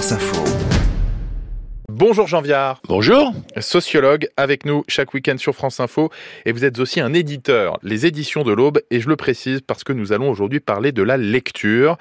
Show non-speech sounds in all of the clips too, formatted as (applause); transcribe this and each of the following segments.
France Info. Bonjour Jean Viard. Bonjour. Sociologue avec nous chaque week-end sur France Info et vous êtes aussi un éditeur, les éditions de l'Aube et je le précise parce que nous allons aujourd'hui parler de la lecture.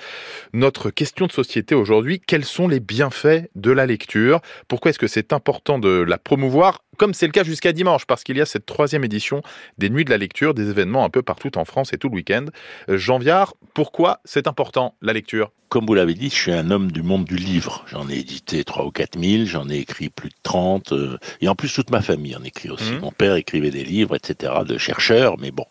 Notre question de société aujourd'hui, quels sont les bienfaits de la lecture? Pourquoi est-ce que c'est important de la promouvoir? Comme c'est le cas jusqu'à dimanche, parce qu'il y a cette troisième édition des Nuits de la lecture, des événements un peu partout en France et tout le week-end. Jean Viard, pourquoi c'est important la lecture? Comme vous l'avez dit, je suis un homme du monde du livre. J'en ai édité 3 ou 4 000, j'en ai écrit plus de 30, euh, et en plus toute ma famille en écrit aussi. Mmh. Mon père écrivait des livres, etc., de chercheurs, mais bon.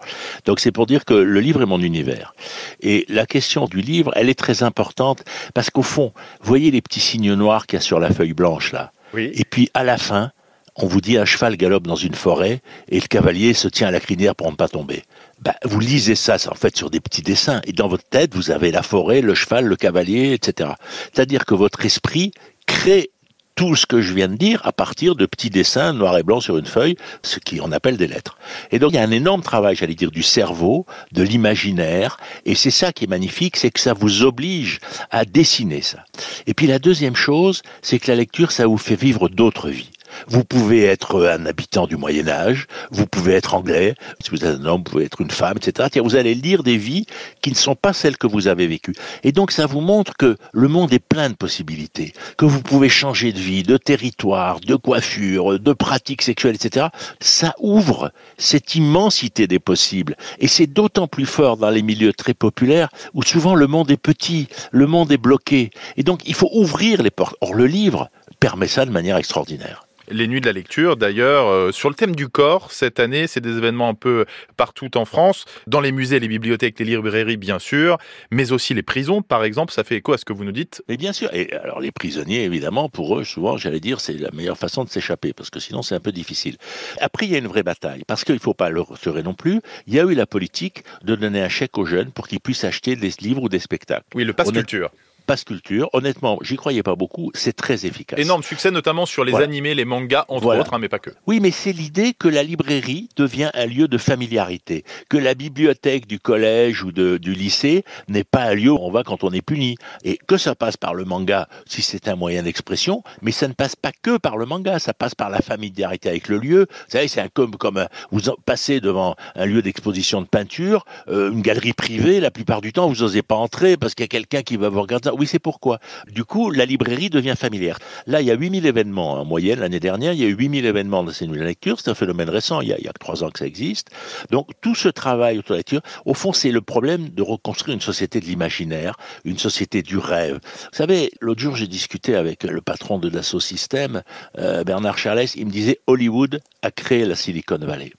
Donc c'est pour dire que le livre est mon univers. Et la question du livre, elle est très importante, parce qu'au fond, voyez les petits signes noirs qu'il y a sur la feuille blanche là? Oui. Et puis à la fin, on vous dit un cheval galope dans une forêt et le cavalier se tient à la crinière pour ne pas tomber. Ben, vous lisez ça, en fait sur des petits dessins, et dans votre tête, vous avez la forêt, le cheval, le cavalier, etc. C'est-à-dire que votre esprit crée tout ce que je viens de dire à partir de petits dessins noir et blanc sur une feuille, ce qui on appelle des lettres. Et donc il y a un énorme travail, j'allais dire, du cerveau, de l'imaginaire, et c'est ça qui est magnifique, c'est que ça vous oblige à dessiner ça. Et puis la deuxième chose, c'est que la lecture, ça vous fait vivre d'autres vies. Vous pouvez être un habitant du Moyen Âge, vous pouvez être anglais, si vous êtes un homme, vous pouvez être une femme, etc. Vous allez lire des vies qui ne sont pas celles que vous avez vécues. Et donc ça vous montre que le monde est plein de possibilités, que vous pouvez changer de vie, de territoire, de coiffure, de pratiques sexuelles, etc. Ça ouvre cette immensité des possibles. Et c'est d'autant plus fort dans les milieux très populaires où souvent le monde est petit, le monde est bloqué. Et donc il faut ouvrir les portes. Or le livre permet ça de manière extraordinaire les nuits de la lecture. D'ailleurs, euh, sur le thème du corps, cette année, c'est des événements un peu partout en France, dans les musées, les bibliothèques, les librairies, bien sûr, mais aussi les prisons, par exemple. Ça fait écho à ce que vous nous dites Mais bien sûr. Et alors, les prisonniers, évidemment, pour eux, souvent, j'allais dire, c'est la meilleure façon de s'échapper, parce que sinon, c'est un peu difficile. Après, il y a une vraie bataille, parce qu'il ne faut pas le retirer non plus. Il y a eu la politique de donner un chèque aux jeunes pour qu'ils puissent acheter des livres ou des spectacles. Oui, le passe culture passe culture. Honnêtement, j'y croyais pas beaucoup. C'est très efficace. Énorme succès, notamment sur les animés, les mangas, entre autres, hein, mais pas que. Oui, mais c'est l'idée que la librairie devient un lieu de familiarité, que la bibliothèque du collège ou de, du lycée n'est pas un lieu où on va quand on est puni, et que ça passe par le manga si c'est un moyen d'expression, mais ça ne passe pas que par le manga, ça passe par la familiarité avec le lieu. Vous savez, c'est un comme comme vous passez devant un lieu d'exposition de peinture, euh, une galerie privée, la plupart du temps vous n'osez pas entrer parce qu'il y a quelqu'un qui va vous regarder. Oui, c'est pourquoi. Du coup, la librairie devient familière. Là, il y a 8000 événements en moyenne. L'année dernière, il y a eu 8000 événements dans ces nouvelles lectures. C'est un phénomène récent. Il y, a, il trois ans que ça existe. Donc, tout ce travail autour de la lecture, au fond, c'est le problème de reconstruire une société de l'imaginaire, une société du rêve. Vous savez, l'autre jour, j'ai discuté avec le patron de Dassault Systèmes, euh, Bernard Charles. Il me disait Hollywood a créé la Silicon Valley.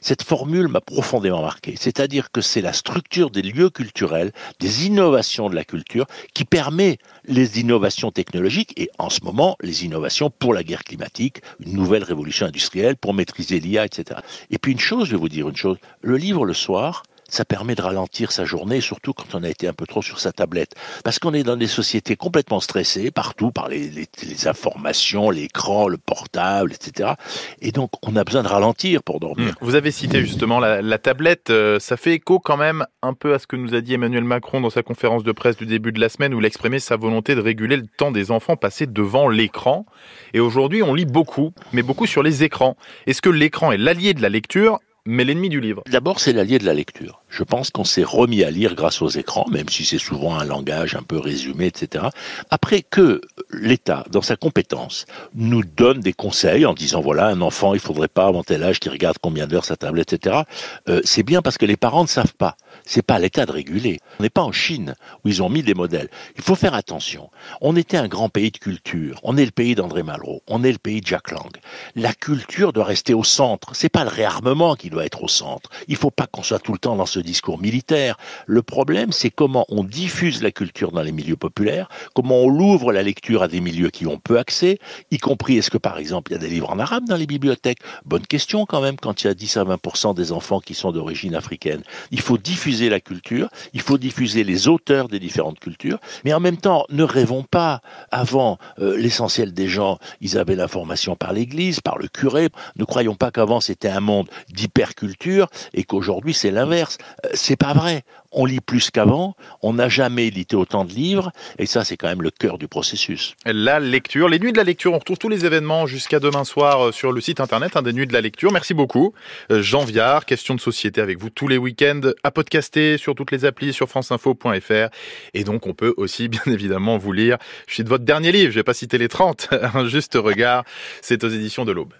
Cette formule m'a profondément marqué, c'est-à-dire que c'est la structure des lieux culturels, des innovations de la culture, qui permet les innovations technologiques et en ce moment les innovations pour la guerre climatique, une nouvelle révolution industrielle pour maîtriser l'IA, etc. Et puis une chose, je vais vous dire une chose, le livre le soir, ça permet de ralentir sa journée, surtout quand on a été un peu trop sur sa tablette. Parce qu'on est dans des sociétés complètement stressées, partout, par les, informations, l'écran, le portable, etc. Et donc, on a besoin de ralentir pour dormir. Mmh. Vous avez cité justement la, la tablette. Euh, ça fait écho quand même un peu à ce que nous a dit Emmanuel Macron dans sa conférence de presse du début de la semaine, où il exprimait sa volonté de réguler le temps des enfants passés devant l'écran. Et aujourd'hui, on lit beaucoup, mais beaucoup sur les écrans. Est-ce que l'écran est l'allié de la lecture mais l'ennemi du livre. D'abord, c'est l'allié de la lecture. Je pense qu'on s'est remis à lire grâce aux écrans, même si c'est souvent un langage un peu résumé, etc. Après que l'État, dans sa compétence, nous donne des conseils en disant voilà, un enfant, il faudrait pas avant tel âge qu'il regarde combien d'heures sa tablette, etc. Euh, c'est bien parce que les parents ne savent pas. C'est pas à l'État de réguler. On n'est pas en Chine où ils ont mis des modèles. Il faut faire attention. On était un grand pays de culture. On est le pays d'André Malraux. On est le pays de Jack Lang. La culture doit rester au centre. C'est pas le réarmement qui doit être au centre. Il faut pas qu'on soit tout le temps dans ce discours militaire. Le problème, c'est comment on diffuse la culture dans les milieux populaires, comment on l'ouvre la lecture à des milieux qui ont peu accès, y compris est-ce que par exemple il y a des livres en arabe dans les bibliothèques? Bonne question quand même quand il y a 10 à 20% des enfants qui sont d'origine africaine. Il faut diffuser la culture, il faut diffuser les auteurs des différentes cultures, mais en même temps, ne rêvons pas. Avant, euh, l'essentiel des gens, ils avaient l'information par l'Église, par le curé. Ne croyons pas qu'avant c'était un monde d'hyperculture et qu'aujourd'hui c'est l'inverse. Euh, c'est pas vrai. On lit plus qu'avant, on n'a jamais édité autant de livres, et ça, c'est quand même le cœur du processus. La lecture, les nuits de la lecture, on retrouve tous les événements jusqu'à demain soir euh, sur le site internet hein, des nuits de la lecture. Merci beaucoup. Euh, Jean Viard, question de société avec vous tous les week-ends, à podcaster sur toutes les applis, sur franceinfo.fr. Et donc, on peut aussi, (laughs) bien évidemment, vous lire. Je suis de votre dernier livre, je vais pas citer les 30, (laughs) un juste regard. C'est aux éditions de l'Aube.